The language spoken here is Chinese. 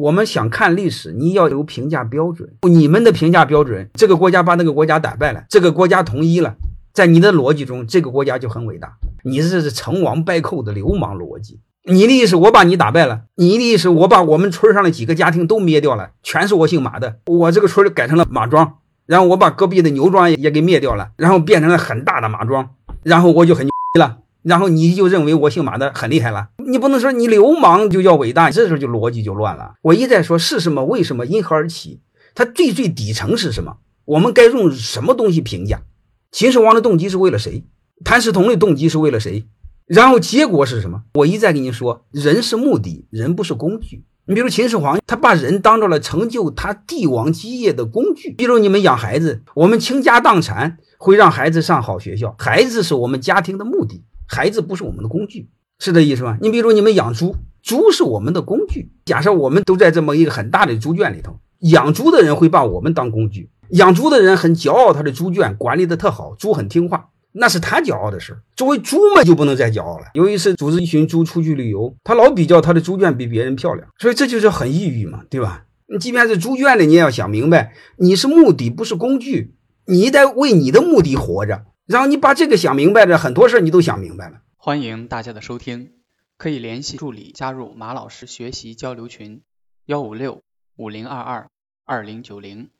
我们想看历史，你要有评价标准。你们的评价标准，这个国家把那个国家打败了，这个国家统一了，在你的逻辑中，这个国家就很伟大。你这是成王败寇的流氓逻辑。你的意思，我把你打败了；你的意思，我把我们村上的几个家庭都灭掉了，全是我姓马的，我这个村改成了马庄，然后我把隔壁的牛庄也给灭掉了，然后变成了很大的马庄，然后我就很牛逼了。然后你就认为我姓马的很厉害了，你不能说你流氓就叫伟大，这时候就逻辑就乱了。我一再说是什么，为什么，因何而起？它最最底层是什么？我们该用什么东西评价？秦始皇的动机是为了谁？谭嗣同的动机是为了谁？然后结果是什么？我一再跟你说，人是目的，人不是工具。你比如秦始皇，他把人当做了成就他帝王基业的工具。比如你们养孩子，我们倾家荡产会让孩子上好学校，孩子是我们家庭的目的。孩子不是我们的工具，是这意思吗？你比如你们养猪，猪是我们的工具。假设我们都在这么一个很大的猪圈里头，养猪的人会把我们当工具。养猪的人很骄傲，他的猪圈管理的特好，猪很听话，那是他骄傲的事。作为猪们就不能再骄傲了。有一次组织一群猪出去旅游，他老比较他的猪圈比别人漂亮，所以这就是很抑郁嘛，对吧？你即便是猪圈里，你也要想明白，你是目的，不是工具，你得为你的目的活着。然后你把这个想明白了，很多事你都想明白了。欢迎大家的收听，可以联系助理加入马老师学习交流群：幺五六五零二二二零九零。